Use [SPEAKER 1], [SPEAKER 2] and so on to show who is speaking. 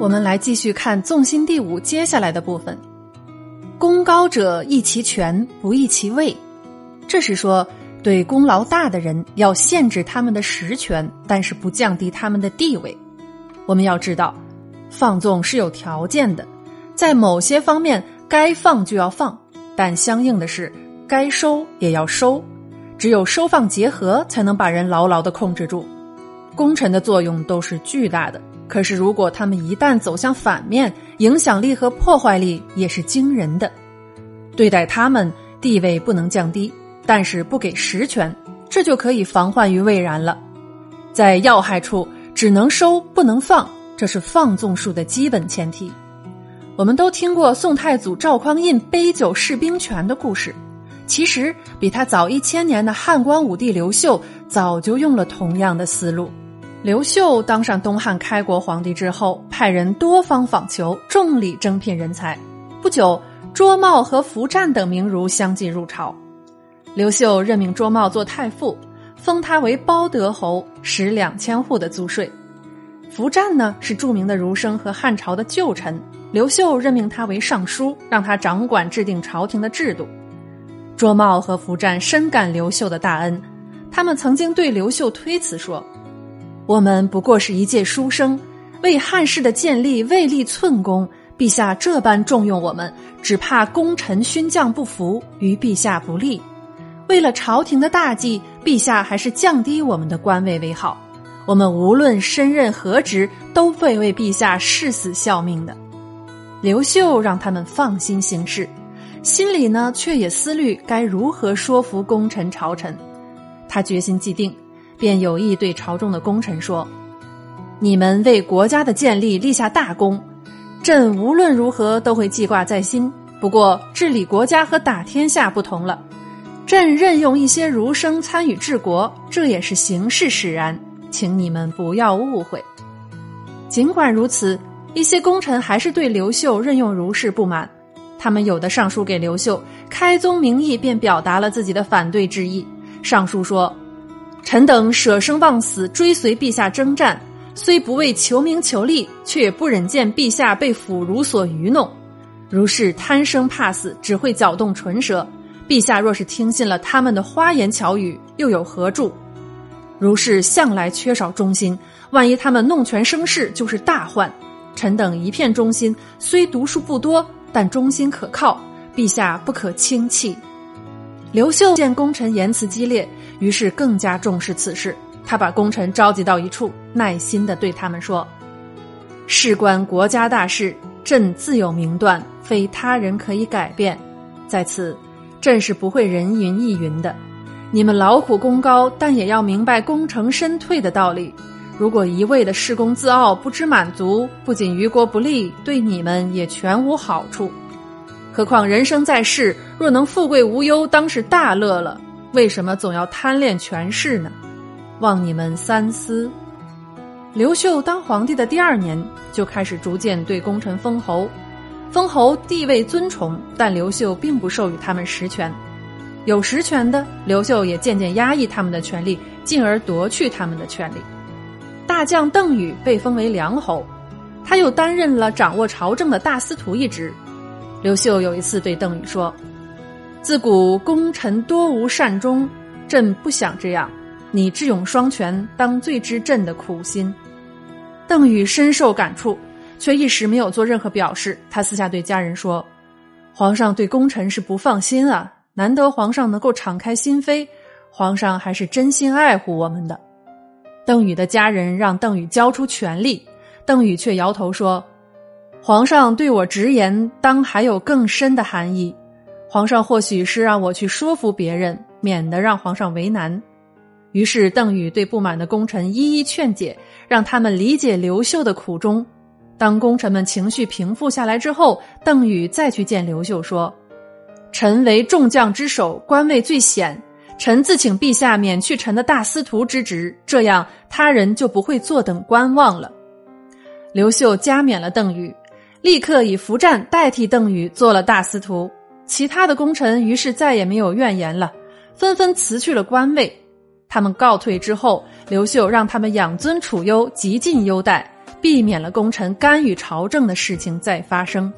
[SPEAKER 1] 我们来继续看纵心第五接下来的部分。功高者益其权，不益其位。这是说，对功劳大的人要限制他们的实权，但是不降低他们的地位。我们要知道，放纵是有条件的，在某些方面该放就要放，但相应的是该收也要收。只有收放结合，才能把人牢牢的控制住。功臣的作用都是巨大的。可是，如果他们一旦走向反面，影响力和破坏力也是惊人的。对待他们，地位不能降低，但是不给实权，这就可以防患于未然了。在要害处，只能收不能放，这是放纵术的基本前提。我们都听过宋太祖赵匡胤杯酒释兵权的故事，其实比他早一千年的汉光武帝刘秀早就用了同样的思路。刘秀当上东汉开国皇帝之后，派人多方访求，重力征聘人才。不久，卓茂和伏战等名儒相继入朝。刘秀任命卓茂做太傅，封他为包德侯，使两千户的租税。伏战呢是著名的儒生和汉朝的旧臣，刘秀任命他为尚书，让他掌管制定朝廷的制度。卓茂和伏战深感刘秀的大恩，他们曾经对刘秀推辞说。我们不过是一介书生，为汉室的建立未立寸功。陛下这般重用我们，只怕功臣勋将不服，于陛下不利。为了朝廷的大计，陛下还是降低我们的官位为好。我们无论身任何职，都会为陛下誓死效命的。刘秀让他们放心行事，心里呢却也思虑该如何说服功臣朝臣。他决心既定。便有意对朝中的功臣说：“你们为国家的建立立下大功，朕无论如何都会记挂在心。不过治理国家和打天下不同了，朕任用一些儒生参与治国，这也是形势使然，请你们不要误会。”尽管如此，一些功臣还是对刘秀任用儒士不满，他们有的上书给刘秀，开宗明义便表达了自己的反对之意。上书说。臣等舍生忘死追随陛下征战，虽不为求名求利，却也不忍见陛下被腐儒所愚弄。如是贪生怕死，只会搅动唇舌。陛下若是听信了他们的花言巧语，又有何助？如是向来缺少忠心，万一他们弄权生事，就是大患。臣等一片忠心，虽读书不多，但忠心可靠，陛下不可轻弃。刘秀见功臣言辞激烈。于是更加重视此事，他把功臣召集到一处，耐心的对他们说：“事关国家大事，朕自有明断，非他人可以改变。在此，朕是不会人云亦云的。你们劳苦功高，但也要明白功成身退的道理。如果一味的恃功自傲，不知满足，不仅于国不利，对你们也全无好处。何况人生在世，若能富贵无忧，当是大乐了。”为什么总要贪恋权势呢？望你们三思。刘秀当皇帝的第二年，就开始逐渐对功臣封侯，封侯地位尊崇，但刘秀并不授予他们实权。有实权的，刘秀也渐渐压抑他们的权利，进而夺去他们的权利。大将邓禹被封为梁侯，他又担任了掌握朝政的大司徒一职。刘秀有一次对邓禹说。自古功臣多无善终，朕不想这样。你智勇双全，当最知朕的苦心。邓禹深受感触，却一时没有做任何表示。他私下对家人说：“皇上对功臣是不放心啊，难得皇上能够敞开心扉，皇上还是真心爱护我们的。”邓禹的家人让邓禹交出权力，邓禹却摇头说：“皇上对我直言，当还有更深的含义。”皇上或许是让我去说服别人，免得让皇上为难。于是邓禹对不满的功臣一一劝解，让他们理解刘秀的苦衷。当功臣们情绪平复下来之后，邓禹再去见刘秀说：“臣为众将之首，官位最显，臣自请陛下免去臣的大司徒之职，这样他人就不会坐等观望了。”刘秀加冕了邓禹，立刻以伏战代替邓禹做了大司徒。其他的功臣于是再也没有怨言了，纷纷辞去了官位。他们告退之后，刘秀让他们养尊处优，极尽优待，避免了功臣干预朝政的事情再发生。